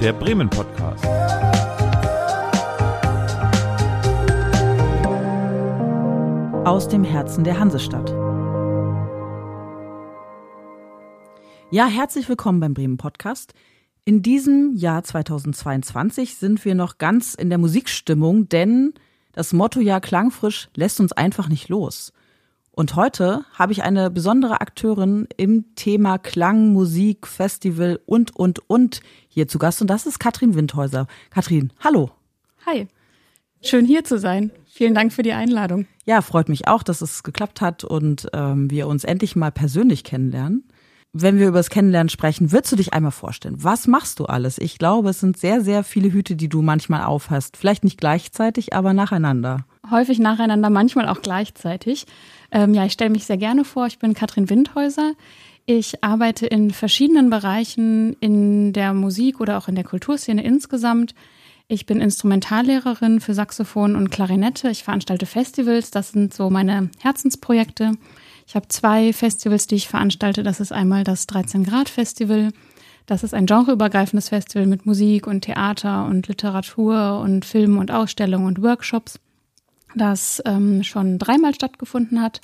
Der Bremen Podcast. Aus dem Herzen der Hansestadt. Ja, herzlich willkommen beim Bremen Podcast. In diesem Jahr 2022 sind wir noch ganz in der Musikstimmung, denn das Mottojahr Klangfrisch lässt uns einfach nicht los. Und heute habe ich eine besondere Akteurin im Thema Klang, Musik, Festival und, und, und hier zu Gast. Und das ist Katrin Windhäuser. Katrin, hallo. Hi. Schön hier zu sein. Vielen Dank für die Einladung. Ja, freut mich auch, dass es geklappt hat und ähm, wir uns endlich mal persönlich kennenlernen. Wenn wir über das Kennenlernen sprechen, würdest du dich einmal vorstellen? Was machst du alles? Ich glaube, es sind sehr, sehr viele Hüte, die du manchmal aufhast. Vielleicht nicht gleichzeitig, aber nacheinander. Häufig nacheinander, manchmal auch gleichzeitig. Ähm, ja, ich stelle mich sehr gerne vor. Ich bin Katrin Windhäuser. Ich arbeite in verschiedenen Bereichen in der Musik oder auch in der Kulturszene insgesamt. Ich bin Instrumentallehrerin für Saxophon und Klarinette. Ich veranstalte Festivals. Das sind so meine Herzensprojekte. Ich habe zwei Festivals, die ich veranstalte. Das ist einmal das 13 Grad Festival. Das ist ein genreübergreifendes Festival mit Musik und Theater und Literatur und Film und Ausstellungen und Workshops das ähm, schon dreimal stattgefunden hat.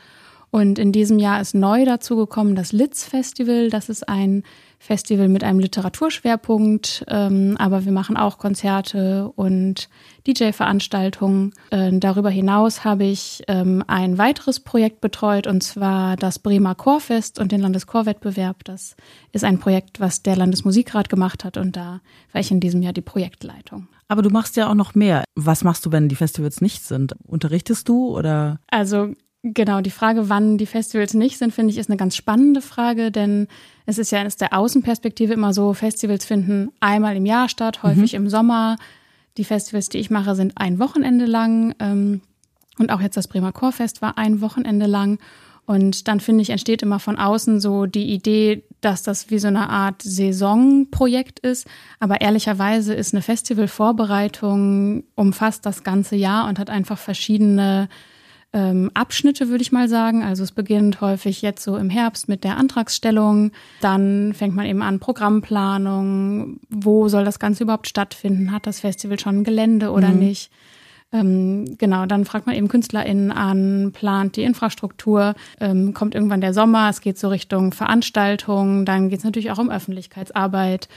Und in diesem Jahr ist neu dazugekommen das Litz Festival. Das ist ein Festival mit einem Literaturschwerpunkt, ähm, aber wir machen auch Konzerte und DJ-Veranstaltungen. Äh, darüber hinaus habe ich ähm, ein weiteres Projekt betreut und zwar das Bremer Chorfest und den Landeschorwettbewerb. Das ist ein Projekt, was der Landesmusikrat gemacht hat und da war ich in diesem Jahr die Projektleitung. Aber du machst ja auch noch mehr. Was machst du, wenn die Festivals nicht sind? Unterrichtest du oder? Also genau, die Frage, wann die Festivals nicht sind, finde ich, ist eine ganz spannende Frage, denn es ist ja aus der Außenperspektive immer so, Festivals finden einmal im Jahr statt, häufig mhm. im Sommer. Die Festivals, die ich mache, sind ein Wochenende lang. Ähm, und auch jetzt das Bremer Chorfest war ein Wochenende lang. Und dann finde ich, entsteht immer von außen so die Idee, dass das wie so eine Art Saisonprojekt ist. Aber ehrlicherweise ist eine Festivalvorbereitung umfasst das ganze Jahr und hat einfach verschiedene ähm, Abschnitte, würde ich mal sagen. Also es beginnt häufig jetzt so im Herbst mit der Antragsstellung. Dann fängt man eben an Programmplanung. Wo soll das Ganze überhaupt stattfinden? Hat das Festival schon ein Gelände oder mhm. nicht? Ähm, genau, dann fragt man eben KünstlerInnen an, plant die Infrastruktur, ähm, kommt irgendwann der Sommer, es geht so Richtung Veranstaltung, dann geht es natürlich auch um Öffentlichkeitsarbeit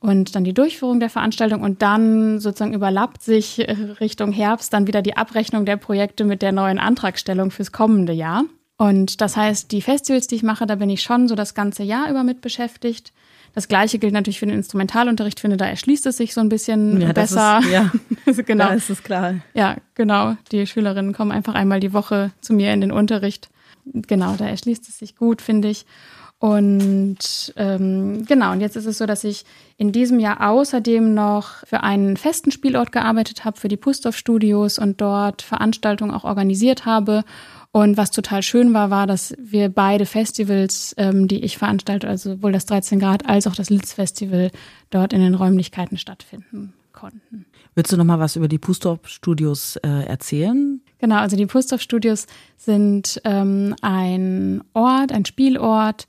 und dann die Durchführung der Veranstaltung und dann sozusagen überlappt sich Richtung Herbst dann wieder die Abrechnung der Projekte mit der neuen Antragstellung fürs kommende Jahr. Und das heißt, die Festivals, die ich mache, da bin ich schon so das ganze Jahr über mit beschäftigt. Das Gleiche gilt natürlich für den Instrumentalunterricht. Ich finde, da erschließt es sich so ein bisschen ja, besser. Ist, ja, also genau. Da ist es klar. Ja, genau. Die Schülerinnen kommen einfach einmal die Woche zu mir in den Unterricht. Genau, da erschließt es sich gut, finde ich. Und ähm, genau, und jetzt ist es so, dass ich in diesem Jahr außerdem noch für einen festen Spielort gearbeitet habe, für die Pustow Studios und dort Veranstaltungen auch organisiert habe und was total schön war, war, dass wir beide Festivals, ähm, die ich veranstalte, also sowohl das 13 Grad als auch das Litz Festival, dort in den Räumlichkeiten stattfinden konnten. Willst du noch mal was über die Pustorf Studios äh, erzählen? Genau, also die Pustorf Studios sind ähm, ein Ort, ein Spielort,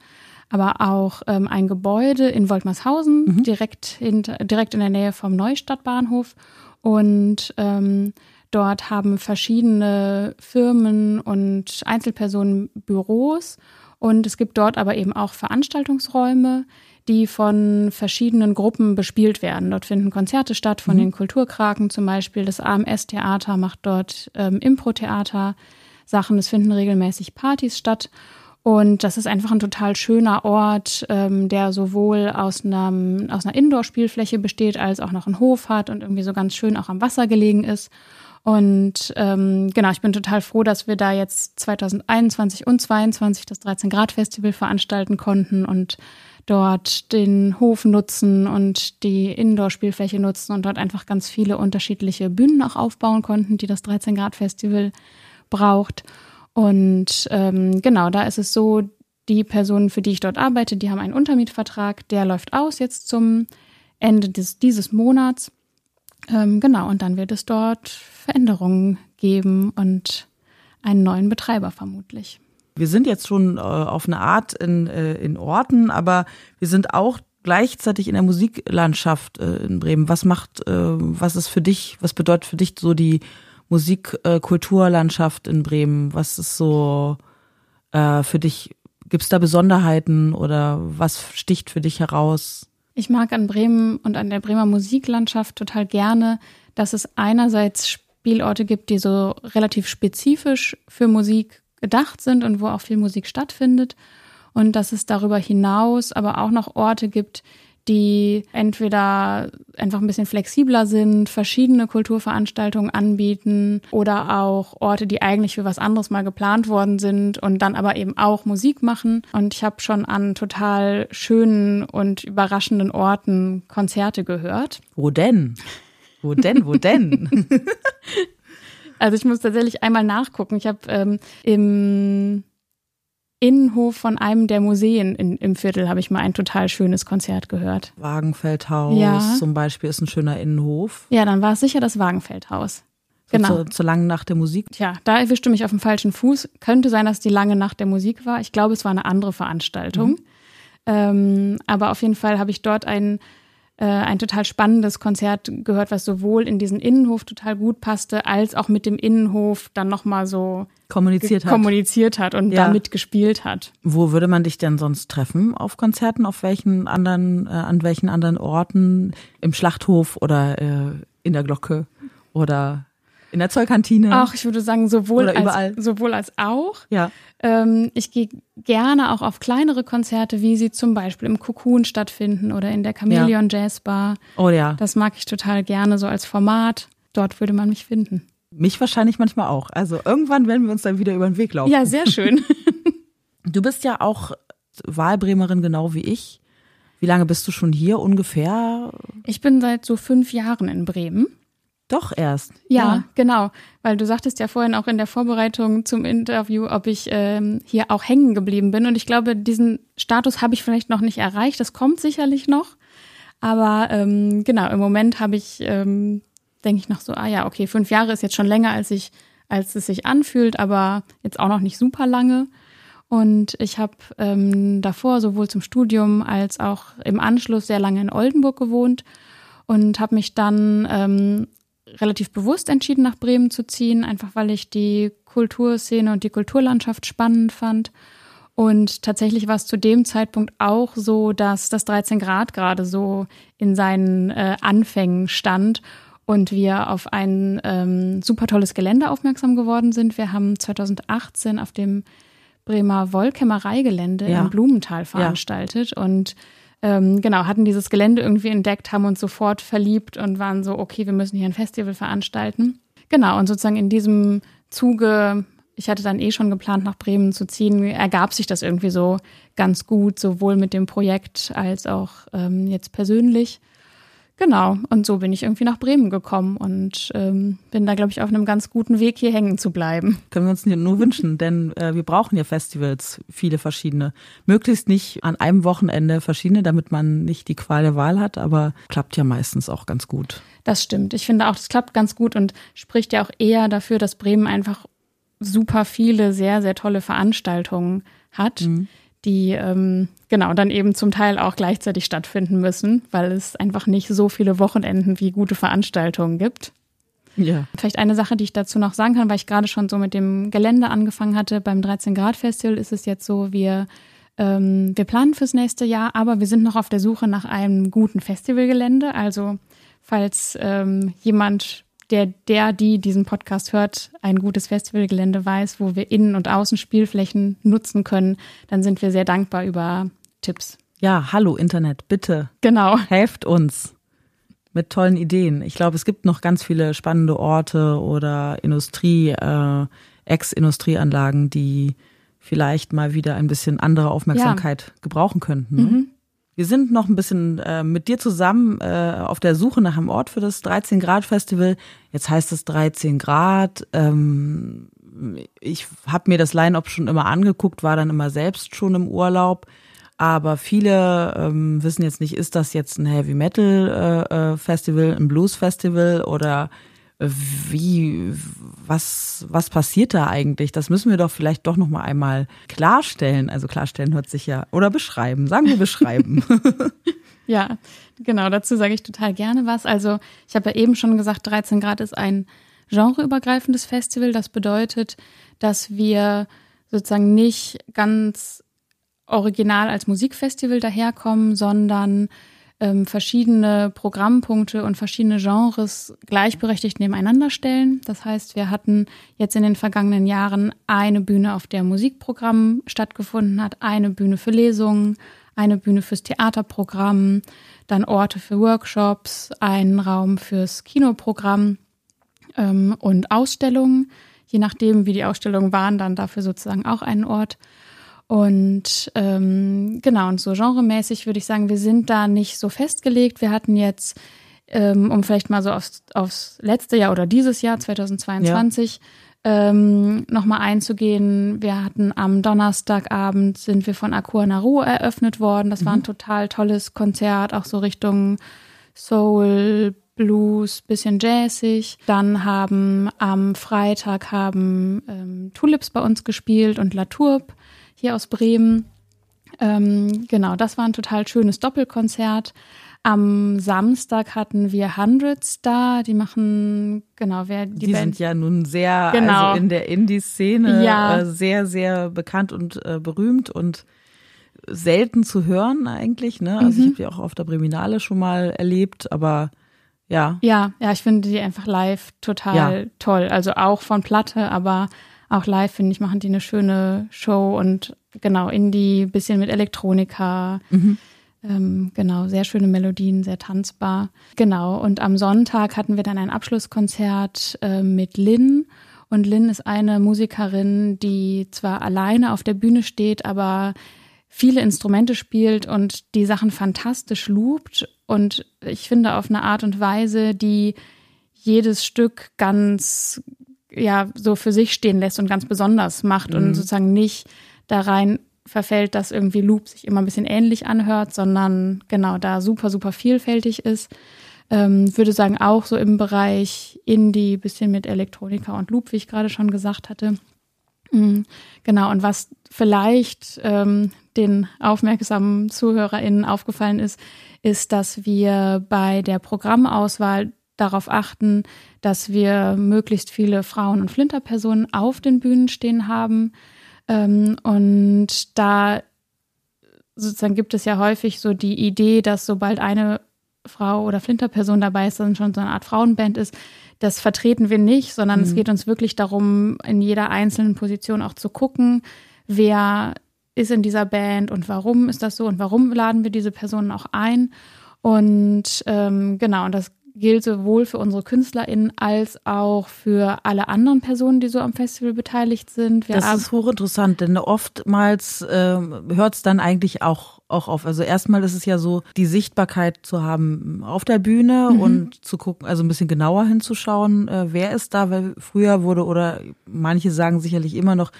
aber auch ähm, ein Gebäude in Woltmarshausen, mhm. direkt, in, direkt in der Nähe vom Neustadtbahnhof. Und ähm, Dort haben verschiedene Firmen und Einzelpersonen Büros und es gibt dort aber eben auch Veranstaltungsräume, die von verschiedenen Gruppen bespielt werden. Dort finden Konzerte statt, von mhm. den Kulturkraken zum Beispiel. Das AMS-Theater macht dort ähm, Impro-Theater Sachen. Es finden regelmäßig Partys statt. Und das ist einfach ein total schöner Ort, ähm, der sowohl aus, einem, aus einer Indoor-Spielfläche besteht, als auch noch einen Hof hat und irgendwie so ganz schön auch am Wasser gelegen ist. Und ähm, genau, ich bin total froh, dass wir da jetzt 2021 und 2022 das 13 Grad Festival veranstalten konnten und dort den Hof nutzen und die Indoor-Spielfläche nutzen und dort einfach ganz viele unterschiedliche Bühnen auch aufbauen konnten, die das 13 Grad Festival braucht. Und ähm, genau, da ist es so, die Personen, für die ich dort arbeite, die haben einen Untermietvertrag, der läuft aus jetzt zum Ende des, dieses Monats. Ähm, genau, und dann wird es dort Veränderungen geben und einen neuen Betreiber vermutlich. Wir sind jetzt schon äh, auf eine Art in, äh, in Orten, aber wir sind auch gleichzeitig in der Musiklandschaft äh, in Bremen. Was macht, äh, was ist für dich, was bedeutet für dich so die Musikkulturlandschaft äh, in Bremen? Was ist so äh, für dich, gibt es da Besonderheiten oder was sticht für dich heraus? Ich mag an Bremen und an der Bremer Musiklandschaft total gerne, dass es einerseits Spielorte gibt, die so relativ spezifisch für Musik gedacht sind und wo auch viel Musik stattfindet. Und dass es darüber hinaus aber auch noch Orte gibt, die entweder einfach ein bisschen flexibler sind, verschiedene Kulturveranstaltungen anbieten oder auch Orte, die eigentlich für was anderes mal geplant worden sind und dann aber eben auch Musik machen. Und ich habe schon an total schönen und überraschenden Orten Konzerte gehört. Wo denn? Wo denn? Wo denn? also ich muss tatsächlich einmal nachgucken. Ich habe ähm, im Innenhof von einem der Museen in, im Viertel habe ich mal ein total schönes Konzert gehört. Wagenfeldhaus ja. zum Beispiel ist ein schöner Innenhof. Ja, dann war es sicher das Wagenfeldhaus. So genau. Zur, zur langen Nacht der Musik. Tja, da erwischte mich auf dem falschen Fuß. Könnte sein, dass die lange Nacht der Musik war. Ich glaube, es war eine andere Veranstaltung. Mhm. Ähm, aber auf jeden Fall habe ich dort einen äh, ein total spannendes Konzert gehört, was sowohl in diesen Innenhof total gut passte, als auch mit dem Innenhof dann nochmal so kommuniziert hat. kommuniziert hat und ja. damit gespielt hat. Wo würde man dich denn sonst treffen auf Konzerten? Auf welchen anderen, äh, an welchen anderen Orten? Im Schlachthof oder äh, in der Glocke oder in der Zollkantine? Ach, ich würde sagen, sowohl, als, sowohl als auch. Ja. Ähm, ich gehe gerne auch auf kleinere Konzerte, wie sie zum Beispiel im Cocoon stattfinden oder in der Chameleon ja. Jazz Bar. Oh ja. Das mag ich total gerne, so als Format. Dort würde man mich finden. Mich wahrscheinlich manchmal auch. Also irgendwann werden wir uns dann wieder über den Weg laufen. Ja, sehr schön. du bist ja auch Wahlbremerin genau wie ich. Wie lange bist du schon hier ungefähr? Ich bin seit so fünf Jahren in Bremen. Doch erst. Ja, ja, genau. Weil du sagtest ja vorhin auch in der Vorbereitung zum Interview, ob ich ähm, hier auch hängen geblieben bin. Und ich glaube, diesen Status habe ich vielleicht noch nicht erreicht. Das kommt sicherlich noch. Aber ähm, genau, im Moment habe ich, ähm, denke ich noch so, ah ja, okay, fünf Jahre ist jetzt schon länger, als ich, als es sich anfühlt, aber jetzt auch noch nicht super lange. Und ich habe ähm, davor sowohl zum Studium als auch im Anschluss sehr lange in Oldenburg gewohnt und habe mich dann ähm, relativ bewusst entschieden, nach Bremen zu ziehen, einfach weil ich die Kulturszene und die Kulturlandschaft spannend fand. Und tatsächlich war es zu dem Zeitpunkt auch so, dass das 13 Grad gerade so in seinen äh, Anfängen stand und wir auf ein ähm, super tolles Gelände aufmerksam geworden sind. Wir haben 2018 auf dem Bremer Wollkämmereigelände ja. im Blumenthal veranstaltet ja. und ähm, genau, hatten dieses Gelände irgendwie entdeckt, haben uns sofort verliebt und waren so, okay, wir müssen hier ein Festival veranstalten. Genau, und sozusagen in diesem Zuge, ich hatte dann eh schon geplant, nach Bremen zu ziehen, ergab sich das irgendwie so ganz gut, sowohl mit dem Projekt als auch ähm, jetzt persönlich. Genau, und so bin ich irgendwie nach Bremen gekommen und ähm, bin da, glaube ich, auf einem ganz guten Weg, hier hängen zu bleiben. Können wir uns nur wünschen, denn äh, wir brauchen ja Festivals, viele verschiedene. Möglichst nicht an einem Wochenende verschiedene, damit man nicht die Qual der Wahl hat, aber klappt ja meistens auch ganz gut. Das stimmt. Ich finde auch, das klappt ganz gut und spricht ja auch eher dafür, dass Bremen einfach super viele sehr, sehr tolle Veranstaltungen hat. Mhm die ähm, genau dann eben zum Teil auch gleichzeitig stattfinden müssen, weil es einfach nicht so viele Wochenenden wie gute Veranstaltungen gibt. Ja. Vielleicht eine Sache, die ich dazu noch sagen kann, weil ich gerade schon so mit dem Gelände angefangen hatte. Beim 13 Grad Festival ist es jetzt so, wir ähm, wir planen fürs nächste Jahr, aber wir sind noch auf der Suche nach einem guten Festivalgelände. Also falls ähm, jemand der, der, die diesen Podcast hört, ein gutes Festivalgelände weiß, wo wir Innen- und Außenspielflächen nutzen können, dann sind wir sehr dankbar über Tipps. Ja, hallo Internet, bitte. Genau. Helft uns mit tollen Ideen. Ich glaube, es gibt noch ganz viele spannende Orte oder Industrie, äh, Ex-Industrieanlagen, die vielleicht mal wieder ein bisschen andere Aufmerksamkeit ja. gebrauchen könnten. Ne? Mhm. Wir sind noch ein bisschen äh, mit dir zusammen äh, auf der Suche nach einem Ort für das 13 Grad Festival. Jetzt heißt es 13 Grad. Ähm, ich habe mir das Line-up schon immer angeguckt, war dann immer selbst schon im Urlaub. Aber viele ähm, wissen jetzt nicht, ist das jetzt ein Heavy Metal äh, äh Festival, ein Blues Festival oder wie, was, was passiert da eigentlich? Das müssen wir doch vielleicht doch noch mal einmal klarstellen. Also klarstellen hört sich ja, oder beschreiben. Sagen wir beschreiben. ja, genau. Dazu sage ich total gerne was. Also ich habe ja eben schon gesagt, 13 Grad ist ein genreübergreifendes Festival. Das bedeutet, dass wir sozusagen nicht ganz original als Musikfestival daherkommen, sondern ähm, verschiedene Programmpunkte und verschiedene Genres gleichberechtigt nebeneinander stellen. Das heißt, wir hatten jetzt in den vergangenen Jahren eine Bühne, auf der Musikprogramm stattgefunden hat, eine Bühne für Lesungen, eine Bühne fürs Theaterprogramm, dann Orte für Workshops, einen Raum fürs Kinoprogramm ähm, und Ausstellungen. Je nachdem, wie die Ausstellungen waren, dann dafür sozusagen auch einen Ort. Und ähm, genau, und so genremäßig würde ich sagen, wir sind da nicht so festgelegt. Wir hatten jetzt, ähm, um vielleicht mal so aufs, aufs letzte Jahr oder dieses Jahr, 2022, ja. ähm, nochmal einzugehen. Wir hatten am Donnerstagabend sind wir von Aqua Naru eröffnet worden. Das mhm. war ein mhm. total tolles Konzert, auch so Richtung Soul, Blues, bisschen jazzig. Dann haben am Freitag haben ähm, Tulips bei uns gespielt und La Tourbe hier aus Bremen. Ähm, genau, das war ein total schönes Doppelkonzert. Am Samstag hatten wir Hundreds da, die machen, genau, wer die, die Band, sind ja nun sehr, genau. also in der Indie-Szene ja. äh, sehr, sehr bekannt und äh, berühmt und selten zu hören eigentlich, ne? Also mhm. ich habe die auch auf der Breminale schon mal erlebt, aber ja. Ja, ja, ich finde die einfach live total ja. toll. Also auch von Platte, aber auch live, finde ich, machen die eine schöne Show und genau, Indie, bisschen mit Elektronika. Mhm. Ähm, genau, sehr schöne Melodien, sehr tanzbar. Genau, und am Sonntag hatten wir dann ein Abschlusskonzert äh, mit Lynn. Und Lynn ist eine Musikerin, die zwar alleine auf der Bühne steht, aber viele Instrumente spielt und die Sachen fantastisch loopt. Und ich finde auf eine Art und Weise, die jedes Stück ganz ja so für sich stehen lässt und ganz besonders macht mhm. und sozusagen nicht da rein verfällt, dass irgendwie Loop sich immer ein bisschen ähnlich anhört, sondern genau da super, super vielfältig ist. Ähm, würde sagen, auch so im Bereich Indie, bisschen mit Elektronika und Loop, wie ich gerade schon gesagt hatte. Mhm. Genau, und was vielleicht ähm, den aufmerksamen ZuhörerInnen aufgefallen ist, ist, dass wir bei der Programmauswahl darauf achten, dass wir möglichst viele Frauen- und Flinterpersonen auf den Bühnen stehen haben. Ähm, und da sozusagen gibt es ja häufig so die Idee, dass sobald eine Frau oder Flinterperson dabei ist, dann schon so eine Art Frauenband ist. Das vertreten wir nicht, sondern mhm. es geht uns wirklich darum, in jeder einzelnen Position auch zu gucken, wer ist in dieser Band und warum ist das so und warum laden wir diese Personen auch ein. Und ähm, genau, und das gilt sowohl für unsere KünstlerInnen als auch für alle anderen Personen, die so am Festival beteiligt sind. Wir das ist hochinteressant, denn oftmals äh, hört es dann eigentlich auch, auch auf. Also erstmal ist es ja so, die Sichtbarkeit zu haben auf der Bühne mhm. und zu gucken, also ein bisschen genauer hinzuschauen, äh, wer ist da, weil früher wurde oder manche sagen sicherlich immer noch,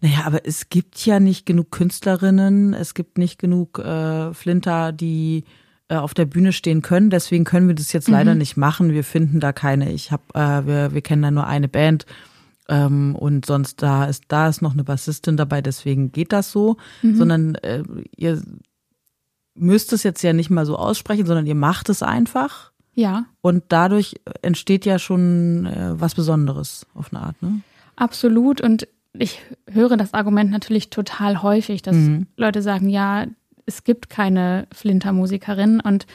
naja, aber es gibt ja nicht genug Künstlerinnen, es gibt nicht genug äh, Flinter, die auf der Bühne stehen können. Deswegen können wir das jetzt mhm. leider nicht machen. Wir finden da keine. Ich habe, äh, wir, wir kennen da nur eine Band. Ähm, und sonst da ist da ist noch eine Bassistin dabei, deswegen geht das so, mhm. sondern äh, ihr müsst es jetzt ja nicht mal so aussprechen, sondern ihr macht es einfach. Ja. Und dadurch entsteht ja schon äh, was Besonderes auf eine Art, ne? Absolut. Und ich höre das Argument natürlich total häufig, dass mhm. Leute sagen, ja, es gibt keine Flintermusikerin und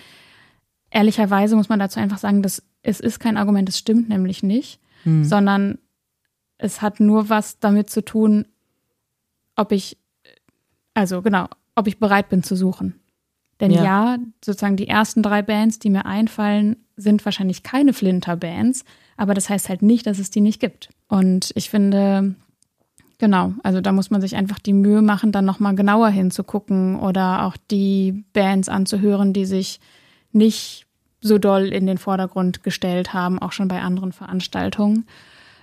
ehrlicherweise muss man dazu einfach sagen, dass es ist kein Argument, es stimmt nämlich nicht, hm. sondern es hat nur was damit zu tun, ob ich, also genau, ob ich bereit bin zu suchen. Denn ja. ja, sozusagen die ersten drei Bands, die mir einfallen, sind wahrscheinlich keine Flinter-Bands, aber das heißt halt nicht, dass es die nicht gibt. Und ich finde, Genau, also da muss man sich einfach die Mühe machen, dann nochmal genauer hinzugucken oder auch die Bands anzuhören, die sich nicht so doll in den Vordergrund gestellt haben, auch schon bei anderen Veranstaltungen.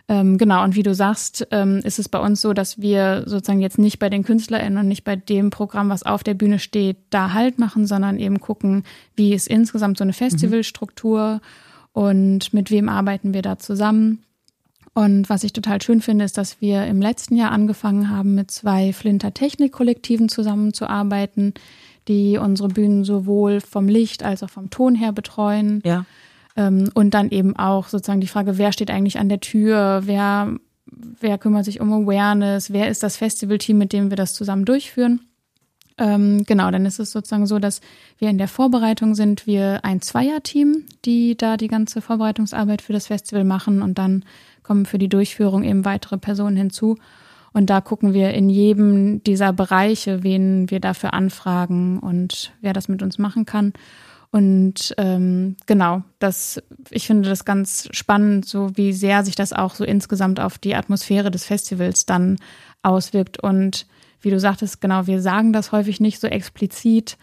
Ähm, genau, und wie du sagst, ähm, ist es bei uns so, dass wir sozusagen jetzt nicht bei den KünstlerInnen und nicht bei dem Programm, was auf der Bühne steht, da Halt machen, sondern eben gucken, wie ist insgesamt so eine Festivalstruktur. Mhm und mit wem arbeiten wir da zusammen. Und was ich total schön finde, ist, dass wir im letzten Jahr angefangen haben, mit zwei Flinter Technik-Kollektiven zusammenzuarbeiten, die unsere Bühnen sowohl vom Licht als auch vom Ton her betreuen. Ja. Ähm, und dann eben auch sozusagen die Frage, wer steht eigentlich an der Tür, wer, wer kümmert sich um Awareness, wer ist das Festivalteam, mit dem wir das zusammen durchführen. Ähm, genau, dann ist es sozusagen so, dass wir in der Vorbereitung sind, wir ein Zweierteam, die da die ganze Vorbereitungsarbeit für das Festival machen und dann kommen für die Durchführung eben weitere Personen hinzu. Und da gucken wir in jedem dieser Bereiche, wen wir dafür anfragen und wer das mit uns machen kann. Und ähm, genau, das, ich finde das ganz spannend, so wie sehr sich das auch so insgesamt auf die Atmosphäre des Festivals dann auswirkt. Und wie du sagtest, genau, wir sagen das häufig nicht so explizit,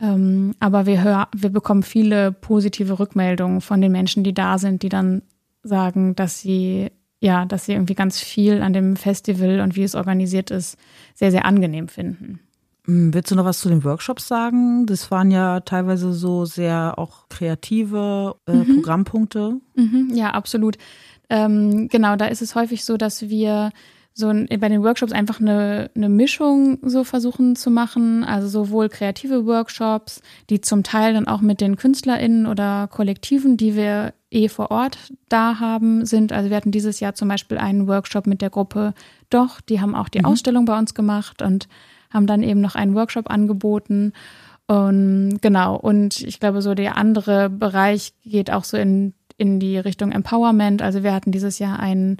ähm, aber wir, hör, wir bekommen viele positive Rückmeldungen von den Menschen, die da sind, die dann sagen, dass sie ja, dass sie irgendwie ganz viel an dem Festival und wie es organisiert ist, sehr, sehr angenehm finden. Hm, willst du noch was zu den Workshops sagen? Das waren ja teilweise so sehr auch kreative äh, mhm. Programmpunkte. Mhm, ja, absolut. Ähm, genau, da ist es häufig so, dass wir so ein, bei den Workshops einfach eine, eine Mischung so versuchen zu machen. Also sowohl kreative Workshops, die zum Teil dann auch mit den KünstlerInnen oder Kollektiven, die wir eh vor Ort da haben, sind. Also wir hatten dieses Jahr zum Beispiel einen Workshop mit der Gruppe Doch, die haben auch die mhm. Ausstellung bei uns gemacht und haben dann eben noch einen Workshop angeboten. Und genau, und ich glaube, so der andere Bereich geht auch so in, in die Richtung Empowerment. Also wir hatten dieses Jahr einen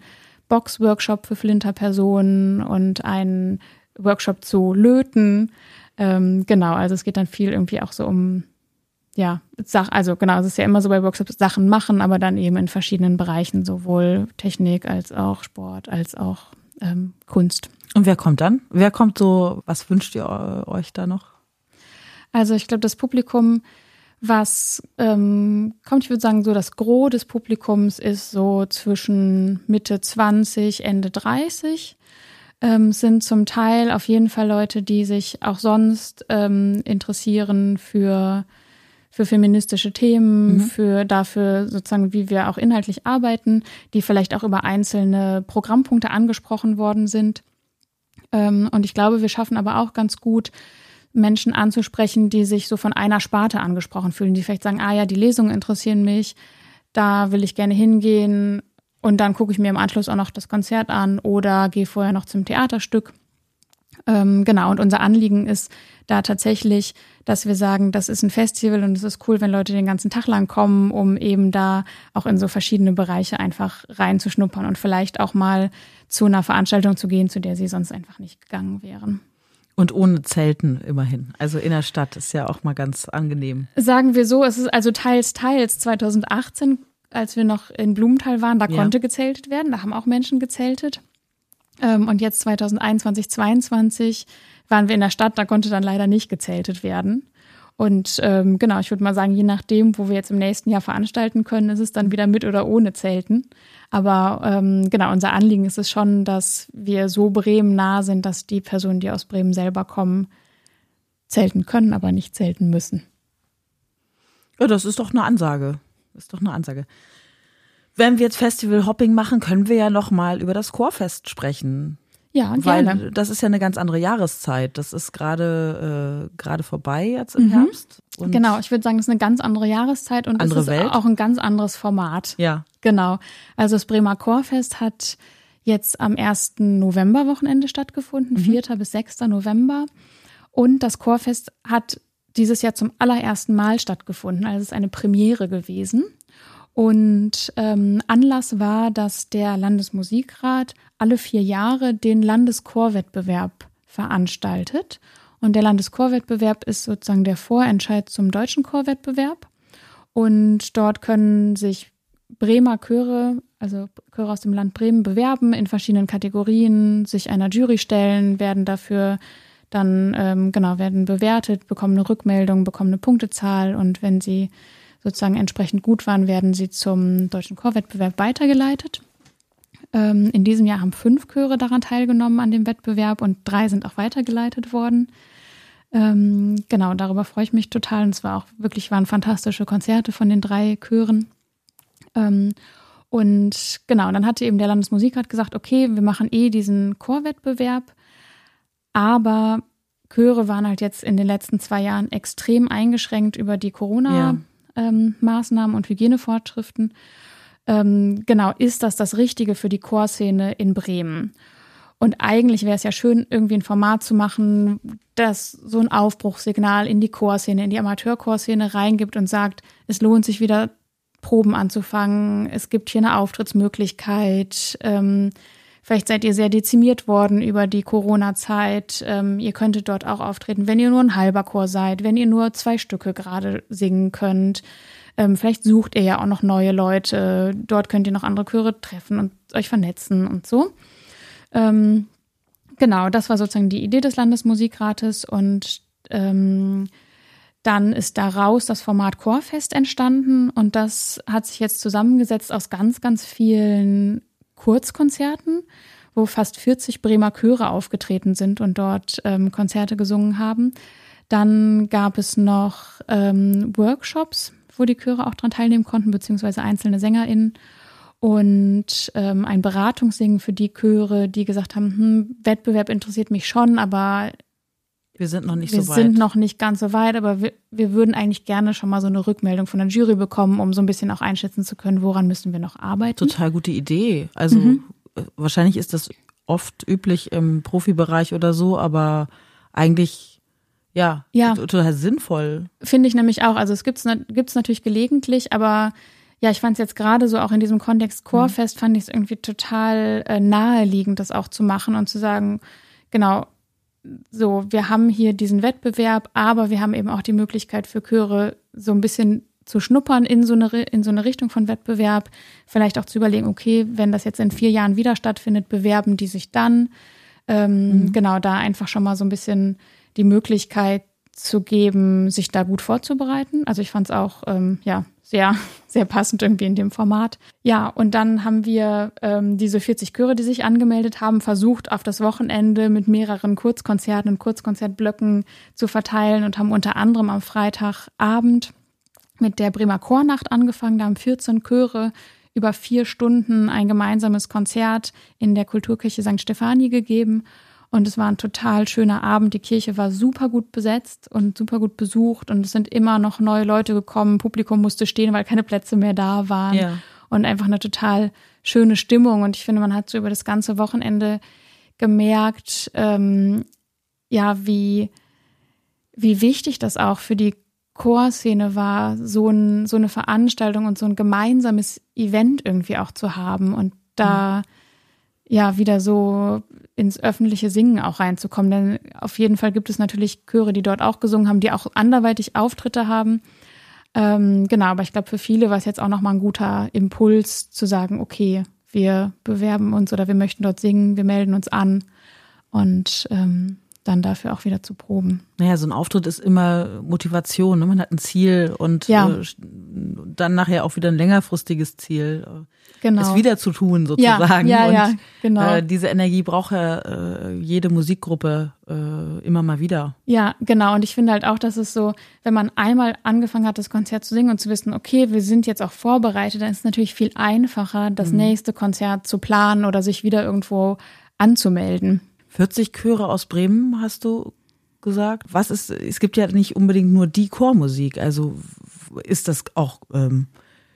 Box-Workshop für Flinterpersonen und einen Workshop zu Löten. Ähm, genau, also es geht dann viel irgendwie auch so um ja, Sach, also genau, es ist ja immer so bei Workshops Sachen machen, aber dann eben in verschiedenen Bereichen, sowohl Technik als auch Sport, als auch ähm, Kunst. Und wer kommt dann? Wer kommt so, was wünscht ihr euch da noch? Also ich glaube, das Publikum, was ähm, kommt, ich würde sagen, so das Gros des Publikums ist so zwischen Mitte 20, Ende 30. Ähm, sind zum Teil auf jeden Fall Leute, die sich auch sonst ähm, interessieren für für feministische Themen, mhm. für dafür sozusagen, wie wir auch inhaltlich arbeiten, die vielleicht auch über einzelne Programmpunkte angesprochen worden sind. Ähm, und ich glaube, wir schaffen aber auch ganz gut, Menschen anzusprechen, die sich so von einer Sparte angesprochen fühlen, die vielleicht sagen, ah ja, die Lesungen interessieren mich, da will ich gerne hingehen und dann gucke ich mir im Anschluss auch noch das Konzert an oder gehe vorher noch zum Theaterstück. Ähm, genau, und unser Anliegen ist da tatsächlich, dass wir sagen, das ist ein Festival und es ist cool, wenn Leute den ganzen Tag lang kommen, um eben da auch in so verschiedene Bereiche einfach reinzuschnuppern und vielleicht auch mal zu einer Veranstaltung zu gehen, zu der sie sonst einfach nicht gegangen wären. Und ohne Zelten immerhin. Also in der Stadt ist ja auch mal ganz angenehm. Sagen wir so, es ist also teils, teils. 2018, als wir noch in Blumenthal waren, da ja. konnte gezeltet werden. Da haben auch Menschen gezeltet. Ähm, und jetzt 2021, 2022 waren wir in der Stadt, da konnte dann leider nicht gezeltet werden. Und ähm, genau, ich würde mal sagen, je nachdem, wo wir jetzt im nächsten Jahr veranstalten können, ist es dann wieder mit oder ohne Zelten. Aber ähm, genau, unser Anliegen ist es schon, dass wir so Bremen nah sind, dass die Personen, die aus Bremen selber kommen, zelten können, aber nicht zelten müssen. Ja, das ist doch eine Ansage. Das ist doch eine Ansage. Wenn wir jetzt Festival Hopping machen, können wir ja noch mal über das Chorfest sprechen. Ja, Weil gerne. das ist ja eine ganz andere Jahreszeit. Das ist gerade äh, gerade vorbei jetzt im mhm. Herbst. Genau, ich würde sagen, das ist eine ganz andere Jahreszeit und andere es ist Welt. auch ein ganz anderes Format. Ja. Genau. Also das Bremer Chorfest hat jetzt am 1. November-Wochenende stattgefunden, mhm. 4. bis 6. November. Und das Chorfest hat dieses Jahr zum allerersten Mal stattgefunden. Also es ist eine Premiere gewesen. Und ähm, Anlass war, dass der Landesmusikrat alle vier Jahre den Landeschorwettbewerb veranstaltet. Und der Landeschorwettbewerb ist sozusagen der Vorentscheid zum deutschen Chorwettbewerb. Und dort können sich Bremer Chöre, also Chöre aus dem Land Bremen, bewerben in verschiedenen Kategorien, sich einer Jury stellen, werden dafür dann ähm, genau werden bewertet, bekommen eine Rückmeldung, bekommen eine Punktezahl und wenn sie sozusagen entsprechend gut waren, werden sie zum deutschen Chorwettbewerb weitergeleitet. Ähm, in diesem Jahr haben fünf Chöre daran teilgenommen an dem Wettbewerb und drei sind auch weitergeleitet worden. Ähm, genau, darüber freue ich mich total. Und es war auch wirklich waren fantastische Konzerte von den drei Chören. Ähm, und genau, dann hatte eben der Landesmusikrat gesagt, okay, wir machen eh diesen Chorwettbewerb, aber Chöre waren halt jetzt in den letzten zwei Jahren extrem eingeschränkt über die Corona-Maßnahmen ja. Ähm, und Hygienevorschriften. Ähm, genau, ist das das Richtige für die Chorszene in Bremen? Und eigentlich wäre es ja schön, irgendwie ein Format zu machen, das so ein Aufbruchssignal in die Chorszene, in die Amateurchorszene reingibt und sagt, es lohnt sich wieder Proben anzufangen, es gibt hier eine Auftrittsmöglichkeit, ähm, vielleicht seid ihr sehr dezimiert worden über die Corona-Zeit, ähm, ihr könntet dort auch auftreten, wenn ihr nur ein halber Chor seid, wenn ihr nur zwei Stücke gerade singen könnt. Ähm, vielleicht sucht ihr ja auch noch neue Leute, dort könnt ihr noch andere Chöre treffen und euch vernetzen und so. Ähm, genau, das war sozusagen die Idee des Landesmusikrates und ähm, dann ist daraus das Format Chorfest entstanden und das hat sich jetzt zusammengesetzt aus ganz, ganz vielen Kurzkonzerten, wo fast 40 Bremer Chöre aufgetreten sind und dort ähm, Konzerte gesungen haben. Dann gab es noch ähm, Workshops, wo die Chöre auch daran teilnehmen konnten, beziehungsweise einzelne SängerInnen und ähm, ein Beratungssingen für die Chöre, die gesagt haben, hm, Wettbewerb interessiert mich schon, aber wir sind noch nicht wir so weit. Wir sind noch nicht ganz so weit, aber wir, wir würden eigentlich gerne schon mal so eine Rückmeldung von der Jury bekommen, um so ein bisschen auch einschätzen zu können, woran müssen wir noch arbeiten. Total gute Idee. Also mhm. Äh, wahrscheinlich ist das oft üblich im Profibereich oder so, aber eigentlich ja, ja. total sinnvoll. Finde ich nämlich auch. Also es gibt es gibt's natürlich gelegentlich, aber ja, ich fand es jetzt gerade so auch in diesem Kontext Chorfest, mhm. fand ich es irgendwie total äh, naheliegend, das auch zu machen und zu sagen, genau, so, wir haben hier diesen Wettbewerb, aber wir haben eben auch die Möglichkeit für Chöre so ein bisschen zu schnuppern in so eine, in so eine Richtung von Wettbewerb, vielleicht auch zu überlegen, okay, wenn das jetzt in vier Jahren wieder stattfindet, bewerben die sich dann. Ähm, mhm. Genau, da einfach schon mal so ein bisschen die Möglichkeit zu geben, sich da gut vorzubereiten. Also ich fand es auch, ähm, ja, sehr, sehr passend irgendwie in dem Format. Ja, und dann haben wir ähm, diese 40 Chöre, die sich angemeldet haben, versucht, auf das Wochenende mit mehreren Kurzkonzerten und Kurzkonzertblöcken zu verteilen und haben unter anderem am Freitagabend mit der Bremer Chornacht angefangen. Da haben 14 Chöre über vier Stunden ein gemeinsames Konzert in der Kulturkirche St. Stefanie gegeben. Und es war ein total schöner Abend. Die Kirche war super gut besetzt und super gut besucht. Und es sind immer noch neue Leute gekommen. Publikum musste stehen, weil keine Plätze mehr da waren. Ja. Und einfach eine total schöne Stimmung. Und ich finde, man hat so über das ganze Wochenende gemerkt, ähm, ja, wie, wie wichtig das auch für die Chorszene war, so, ein, so eine Veranstaltung und so ein gemeinsames Event irgendwie auch zu haben. Und da. Mhm ja wieder so ins öffentliche Singen auch reinzukommen. Denn auf jeden Fall gibt es natürlich Chöre, die dort auch gesungen haben, die auch anderweitig Auftritte haben. Ähm, genau, aber ich glaube, für viele war es jetzt auch nochmal ein guter Impuls zu sagen, okay, wir bewerben uns oder wir möchten dort singen, wir melden uns an. Und ähm, dann dafür auch wieder zu proben. Naja, so ein Auftritt ist immer Motivation. Ne? Man hat ein Ziel und ja. äh, dann nachher auch wieder ein längerfristiges Ziel, äh, genau. es wieder zu tun sozusagen. Ja, ja, und, ja genau. Äh, diese Energie braucht ja äh, jede Musikgruppe äh, immer mal wieder. Ja, genau. Und ich finde halt auch, dass es so, wenn man einmal angefangen hat, das Konzert zu singen und zu wissen, okay, wir sind jetzt auch vorbereitet, dann ist es natürlich viel einfacher, das mhm. nächste Konzert zu planen oder sich wieder irgendwo anzumelden. 40 Chöre aus Bremen, hast du gesagt. Was ist, es gibt ja nicht unbedingt nur die Chormusik. Also ist das auch, ähm,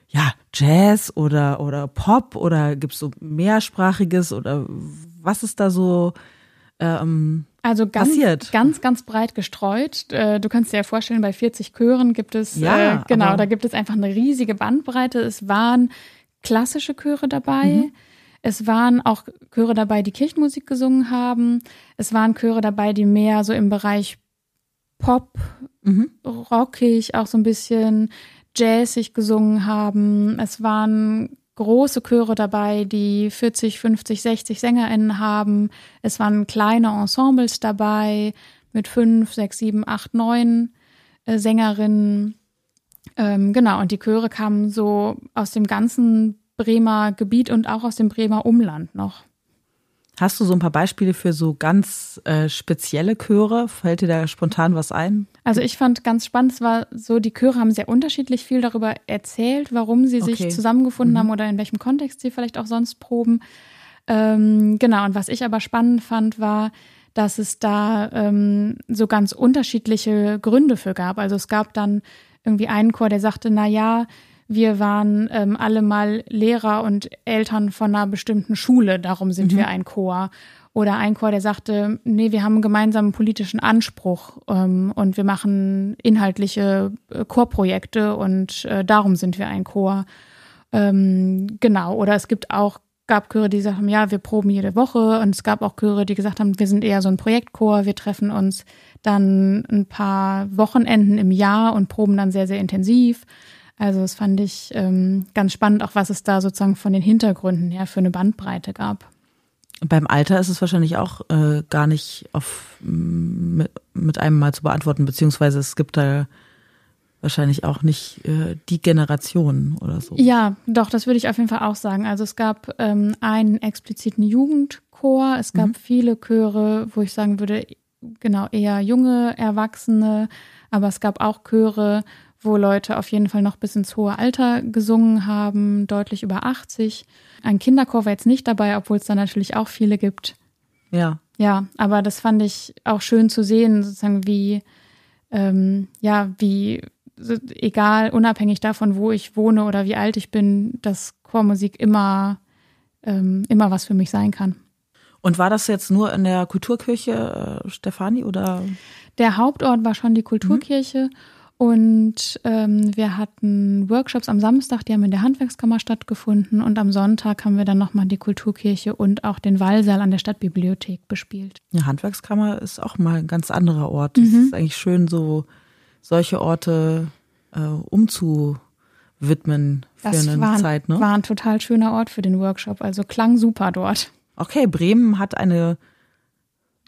ja, Jazz oder, oder Pop oder gibt es so mehrsprachiges oder was ist da so ähm, also ganz, passiert? ganz, ganz breit gestreut. Äh, du kannst dir ja vorstellen, bei 40 Chören gibt es, ja, äh, genau, da gibt es einfach eine riesige Bandbreite. Es waren klassische Chöre dabei. Mhm. Es waren auch Chöre dabei, die Kirchenmusik gesungen haben. Es waren Chöre dabei, die mehr so im Bereich Pop, mhm. rockig, auch so ein bisschen jazzig gesungen haben. Es waren große Chöre dabei, die 40, 50, 60 SängerInnen haben. Es waren kleine Ensembles dabei mit fünf, sechs, sieben, acht, neun äh, Sängerinnen. Ähm, genau, und die Chöre kamen so aus dem ganzen Bremer Gebiet und auch aus dem Bremer Umland noch. Hast du so ein paar Beispiele für so ganz äh, spezielle Chöre? Fällt dir da spontan was ein? Also ich fand ganz spannend, es war so, die Chöre haben sehr unterschiedlich viel darüber erzählt, warum sie sich Okay. zusammengefunden Mhm. haben oder in welchem Kontext sie vielleicht auch sonst proben. Ähm, genau, und was ich aber spannend fand, war, dass es da ähm, so ganz unterschiedliche Gründe für gab. Also es gab dann irgendwie einen Chor, der sagte, na ja, wir waren ähm, alle mal Lehrer und Eltern von einer bestimmten Schule, darum sind wir ein Chor. Oder ein Chor, der sagte, nee, wir haben einen gemeinsamen politischen Anspruch ähm, und wir machen inhaltliche äh, Chorprojekte und äh, darum sind wir ein Chor. Ähm, genau, oder es gibt auch, gab Chöre, die gesagt haben, ja, wir proben jede Woche und es gab auch Chöre, die gesagt haben, wir sind eher so ein Projektchor, wir treffen uns dann ein paar Wochenenden im Jahr und proben dann sehr, sehr intensiv. Also das fand ich ähm, ganz spannend, auch was es da sozusagen von den Hintergründen her für eine Bandbreite gab. Beim Alter ist es wahrscheinlich auch äh, gar nicht auf, mit, mit einem Mal zu beantworten, beziehungsweise es gibt da wahrscheinlich auch nicht äh, die Generation oder so. Ja, doch, das würde ich auf jeden Fall auch sagen. Also es gab ähm, einen expliziten Jugendchor, es gab viele Chöre, wo ich sagen würde, genau, eher junge Erwachsene, aber es gab auch Chöre, wo Leute auf jeden Fall noch bis ins hohe Alter gesungen haben, deutlich über 80. Ein Kinderchor war jetzt nicht dabei, obwohl es da natürlich auch viele gibt. Ja. Ja, aber das fand ich auch schön zu sehen, sozusagen wie, ähm, ja, wie, egal, unabhängig davon, wo ich wohne oder wie alt ich bin, dass Chormusik immer, ähm, immer was für mich sein kann. Und war das jetzt nur in der Kulturkirche, äh, Stefanie, oder? Der Hauptort war schon die Kulturkirche und ähm, wir hatten Workshops am Samstag, die haben in der Handwerkskammer stattgefunden und am Sonntag haben wir dann nochmal die Kulturkirche und auch den Wallsaal an der Stadtbibliothek bespielt. Ja, Handwerkskammer ist auch mal ein ganz anderer Ort. Es Mhm. ist eigentlich schön, so solche Orte äh, umzuwidmen für Das eine war, Zeit, ne? war ein total schöner Ort für den Workshop, also klang super dort. Okay, Bremen hat eine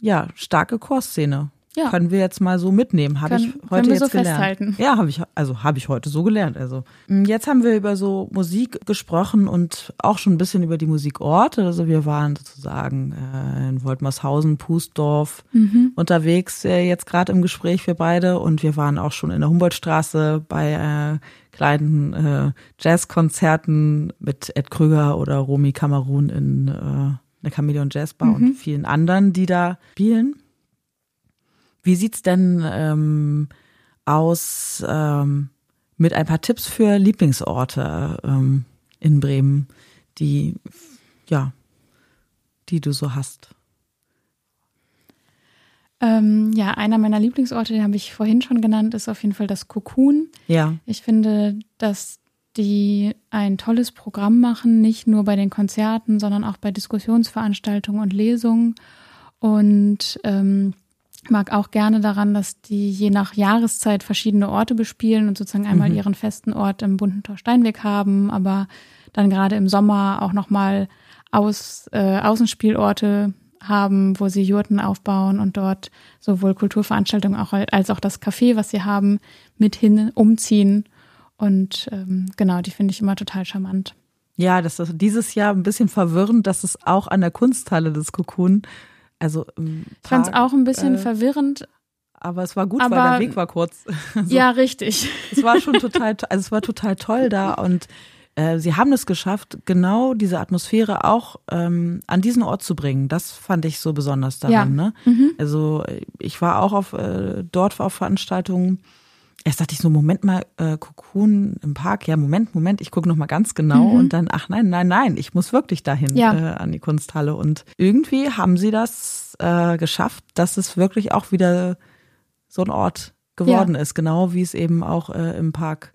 ja starke Chorszene. Ja. Können wir jetzt mal so mitnehmen? Habe ich heute jetzt so gelernt. festhalten. Ja, habe ich also habe ich heute so gelernt. Also Mm, jetzt haben wir über so Musik gesprochen und auch schon ein bisschen über die Musikorte. Also wir waren sozusagen äh, in Woltmershausen, Pußdorf Mhm. unterwegs äh, jetzt gerade im Gespräch wir beide und wir waren auch schon in der Humboldtstraße bei äh, kleinen äh, Jazzkonzerten mit Ed Krüger oder Romy Kamerun in äh, der Chameleon Jazz Bar und vielen anderen, die da spielen. Wie sieht's denn ähm, aus ähm, mit ein paar Tipps für Lieblingsorte ähm, in Bremen, die ja, die du so hast? Ähm, ja, einer meiner Lieblingsorte, den habe ich vorhin schon genannt, ist auf jeden Fall das Cocoon. Ja, Ich finde, dass die ein tolles Programm machen, nicht nur bei den Konzerten, sondern auch bei Diskussionsveranstaltungen und Lesungen. Und ähm, mag auch gerne daran, dass die je nach Jahreszeit verschiedene Orte bespielen und sozusagen einmal ihren festen Ort im bunten Tor Steinweg haben, aber dann gerade im Sommer auch nochmal Aus, äh, Außenspielorte haben, wo sie Jurten aufbauen und dort sowohl Kulturveranstaltungen auch, als auch das Café, was sie haben, mit hin umziehen. Und ähm, genau, die finde ich immer total charmant. Ja, das ist dieses Jahr ein bisschen verwirrend, dass es auch an der Kunsthalle des Cocoon, also im Ich fand es auch ein bisschen äh, verwirrend. aber es war gut, weil aber- der Weg war kurz. So, Ja, richtig. Es war schon total, to- also es war total toll da und äh, sie haben es geschafft, genau diese Atmosphäre auch ähm, an diesen Ort zu bringen. Das fand ich so besonders daran. Ja. Ne? Mhm. Also ich war auch auf äh, dort auf Veranstaltungen. Erst dachte ich so, Moment mal, äh, Cocoon im Park. Ja, Moment, Moment, ich gucke noch mal ganz genau und dann, ach nein, nein, nein, ich muss wirklich dahin Mhm. Ja. äh, an die Kunsthalle. Und irgendwie haben sie das äh, geschafft, dass es wirklich auch wieder so ein Ort geworden ist, genau wie es eben auch äh, im Park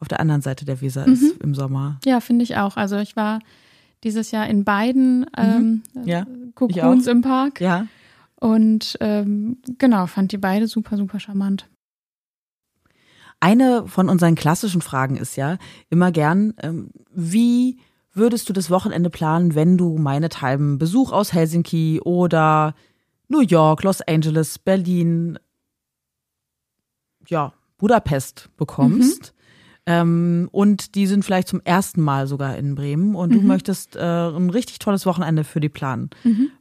auf der anderen Seite der Weser Mhm. ist im Sommer. Ja, finde ich auch. Also ich war dieses Jahr in beiden ähm, Ja, Cocoons im Park ja. und ähm, genau, fand die beide super, super charmant. Eine von unseren klassischen Fragen ist ja immer gern, ähm, wie würdest du das Wochenende planen, wenn du meinethalben Besuch aus Helsinki oder New York, Los Angeles, Berlin, ja, Budapest bekommst? Ähm, und die sind vielleicht zum ersten Mal sogar in Bremen und du möchtest äh, ein richtig tolles Wochenende für die planen.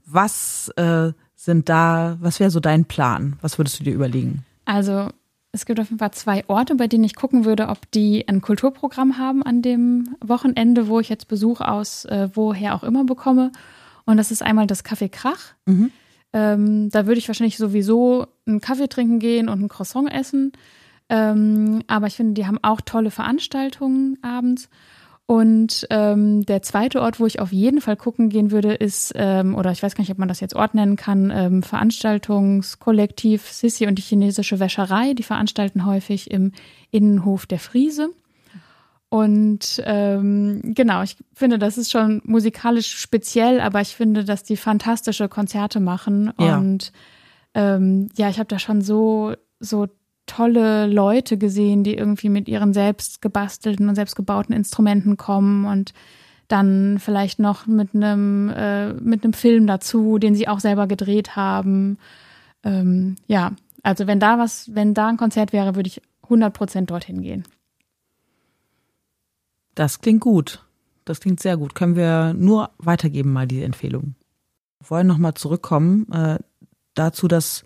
Was äh, sind da, was wäre so dein Plan? Was würdest du dir überlegen? Also es gibt auf jeden Fall zwei Orte, bei denen ich gucken würde, ob die ein Kulturprogramm haben an dem Wochenende, wo ich jetzt Besuch aus äh, woher auch immer bekomme. Und das ist einmal das Café Krach. Ähm, da würde ich wahrscheinlich sowieso einen Kaffee trinken gehen und ein Croissant essen. Ähm, aber ich finde, die haben auch tolle Veranstaltungen abends. Und ähm, der zweite Ort, wo ich auf jeden Fall gucken gehen würde, ist, ähm, oder ich weiß gar nicht, ob man das jetzt Ort nennen kann, ähm, Veranstaltungskollektiv Sissi und die chinesische Wäscherei. Die veranstalten häufig im Innenhof der Friese. Und ähm, genau, ich finde, das ist schon musikalisch speziell, aber ich finde, dass die fantastische Konzerte machen. Ja. Und ähm, ja, ich habe da schon so, so tolle Leute gesehen, die irgendwie mit ihren selbst gebastelten und selbst gebauten Instrumenten kommen und dann vielleicht noch mit einem äh, mit einem Film dazu, den sie auch selber gedreht haben. Ähm, ja, also wenn da was, wenn da ein Konzert wäre, würde ich 100 Prozent dorthin gehen. Das klingt gut. Das klingt sehr gut. Können wir nur weitergeben, mal die Empfehlung. Wir wollen nochmal zurückkommen äh, dazu, dass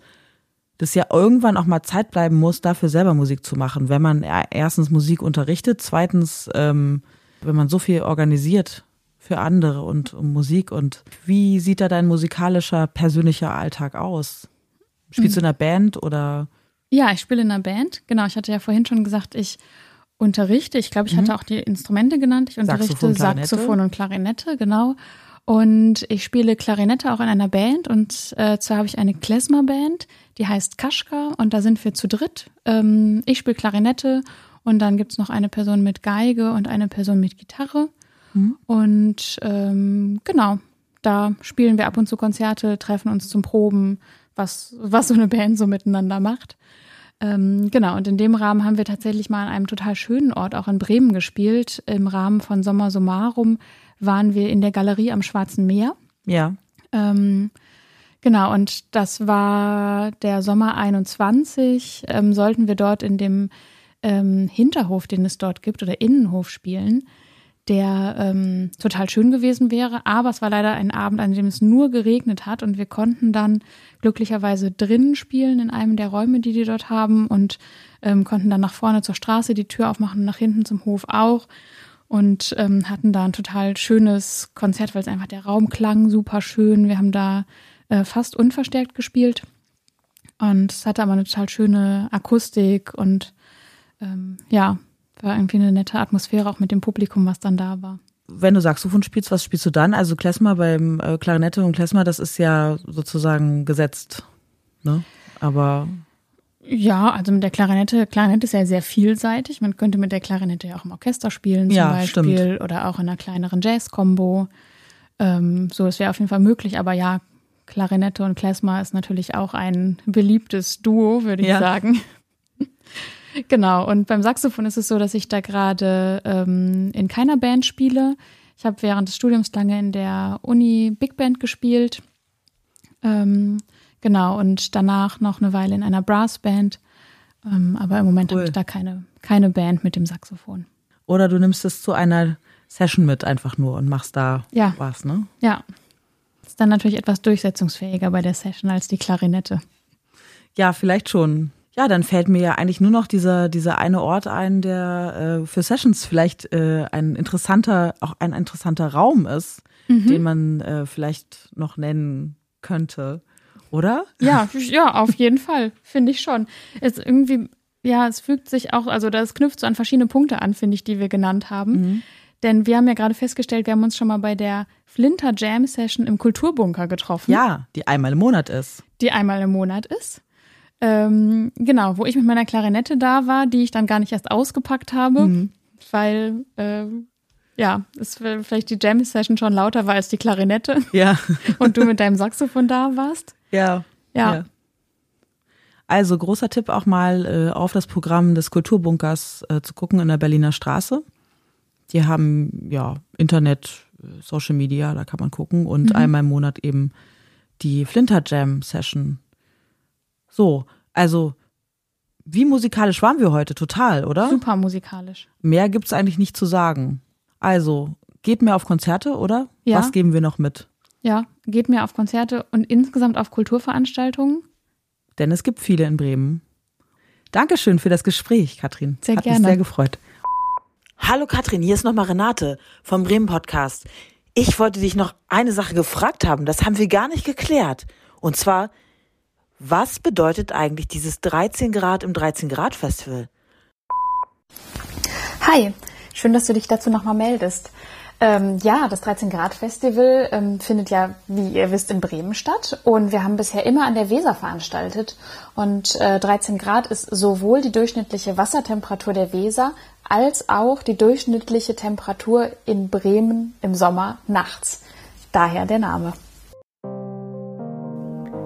das ja irgendwann auch mal Zeit bleiben muss, dafür selber Musik zu machen. Wenn man erstens Musik unterrichtet, zweitens, ähm, wenn man so viel organisiert für andere und um Musik. Und wie sieht da dein musikalischer, persönlicher Alltag aus? Spielst du in einer Band oder? Ja, ich spiele in einer Band. Genau, ich hatte ja vorhin schon gesagt, ich unterrichte. Ich glaube, ich hatte auch die Instrumente genannt. Ich unterrichte Mhm. Saxophon. Saxophon und Klarinette, genau. Und ich spiele Klarinette auch in einer Band. Und äh, zwar habe ich eine Klezmer-Band, die heißt Kaschka. Und da sind wir zu dritt. Ähm, ich spiele Klarinette und dann gibt's noch eine Person mit Geige und eine Person mit Gitarre. Und ähm, genau, da spielen wir ab und zu Konzerte, treffen uns zum Proben, was, was so eine Band so miteinander macht. Ähm, genau, und in dem Rahmen haben wir tatsächlich mal an einem total schönen Ort, auch in Bremen, gespielt. Im Rahmen von Sommer Summarum waren wir in der Galerie am Schwarzen Meer. Ja. Ähm, genau, und das war der Sommer 21. Ähm, sollten wir dort in dem ähm, Hinterhof, den es dort gibt, oder Innenhof spielen, der ähm, total schön gewesen wäre. Aber es war leider ein Abend, an dem es nur geregnet hat und wir konnten dann glücklicherweise drinnen spielen in einem der Räume, die die dort haben und ähm, konnten dann nach vorne zur Straße die Tür aufmachen, nach hinten zum Hof auch und ähm, hatten da ein total schönes Konzert, weil es einfach der Raum klang super schön. Wir haben da äh, fast unverstärkt gespielt und es hatte aber eine total schöne Akustik und ähm, ja, war irgendwie eine nette Atmosphäre auch mit dem Publikum, was dann da war. wenn du Saxophon spielst, was spielst du dann? Also Klezmer beim äh, Klarinette und Klezmer, das ist ja sozusagen gesetzt. Ne? Aber Ja, also mit der Klarinette, Klarinette ist ja sehr vielseitig. Man könnte mit der Klarinette ja auch im Orchester spielen zum Ja, Beispiel stimmt. oder auch in einer kleineren Jazz-Kombo. Ähm, so, es wäre auf jeden Fall möglich, aber ja, Klarinette und Klezmer ist natürlich auch ein beliebtes Duo, würde ich Ja. sagen. genau, und beim Saxophon ist es so, dass ich da gerade ähm, in keiner Band spiele. Ich habe während des Studiums lange in der Uni Big Band gespielt. Ähm, genau, und danach noch eine Weile in einer Brassband. Ähm, aber im Moment Cool. habe ich da keine, keine Band mit dem Saxophon. oder du nimmst es zu einer Session mit einfach nur und machst da Ja. was, ne? Ja. Ist dann natürlich etwas durchsetzungsfähiger bei der Session als die Klarinette. Ja, vielleicht schon. Ja, dann fällt mir ja eigentlich nur noch dieser, dieser eine Ort ein, der äh, für Sessions vielleicht äh, ein interessanter, auch ein interessanter Raum ist, den man äh, vielleicht noch nennen könnte. Oder? Ja, ja, auf jeden Fall, finde ich schon. Es irgendwie, ja, es fügt sich auch, also das knüpft so an verschiedene Punkte an, finde ich, die wir genannt haben. Denn wir haben ja gerade festgestellt, wir haben uns schon mal bei der Flinter Jam Session im Kulturbunker getroffen, Ja, die einmal im Monat ist. die einmal im Monat ist. Ähm, genau, wo ich mit meiner Klarinette da war, die ich dann gar nicht erst ausgepackt habe, weil ähm, ja, es vielleicht die Jam Session schon lauter war als die Klarinette Ja. und du mit deinem Saxophon da warst. Ja. Ja. Also großer Tipp auch mal äh, auf das Programm des Kulturbunkers äh, zu gucken in der Berliner Straße. Die haben ja Internet, äh, Social Media, da kann man gucken und einmal im Monat eben die Flinter Jam Session. So, also Wie musikalisch waren wir heute? Total, oder? Super musikalisch. Mehr gibt's eigentlich nicht zu sagen. Also, geht mehr auf Konzerte, oder? Ja. Was geben wir noch mit? Ja, geht mehr auf Konzerte und insgesamt auf Kulturveranstaltungen. Denn es gibt viele in Bremen. Dankeschön für das Gespräch, Katrin. Sehr Hat gerne. mich sehr gefreut. Hallo Katrin, hier ist nochmal Renate vom Bremen Podcast. Ich wollte dich noch eine Sache gefragt haben, das haben wir gar nicht geklärt. Und zwar, was bedeutet eigentlich dieses 13 Grad im 13 Grad Festival? Hi, schön, dass du dich dazu nochmal meldest. Ähm, ja, das 13 Grad Festival ähm, findet ja, wie ihr wisst, in Bremen statt und wir haben bisher immer an der Weser veranstaltet. Und äh, 13 Grad ist sowohl die durchschnittliche Wassertemperatur der Weser als auch die durchschnittliche Temperatur in Bremen im Sommer nachts. Daher der Name.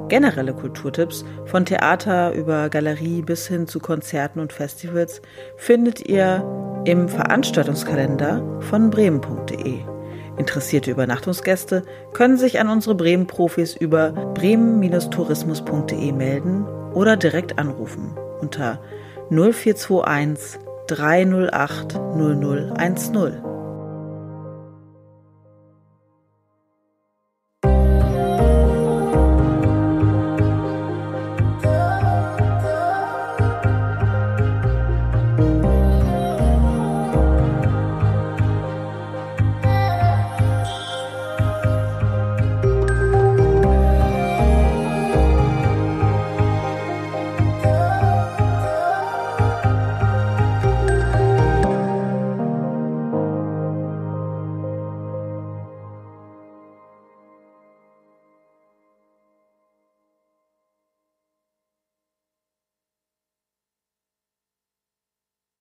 Generelle Kulturtipps von Theater über Galerie bis hin zu Konzerten und Festivals findet ihr im Veranstaltungskalender von bremen.de. Interessierte Übernachtungsgäste können sich an unsere Bremen-Profis über bremen-tourismus.de melden oder direkt anrufen unter 0421 308 0010.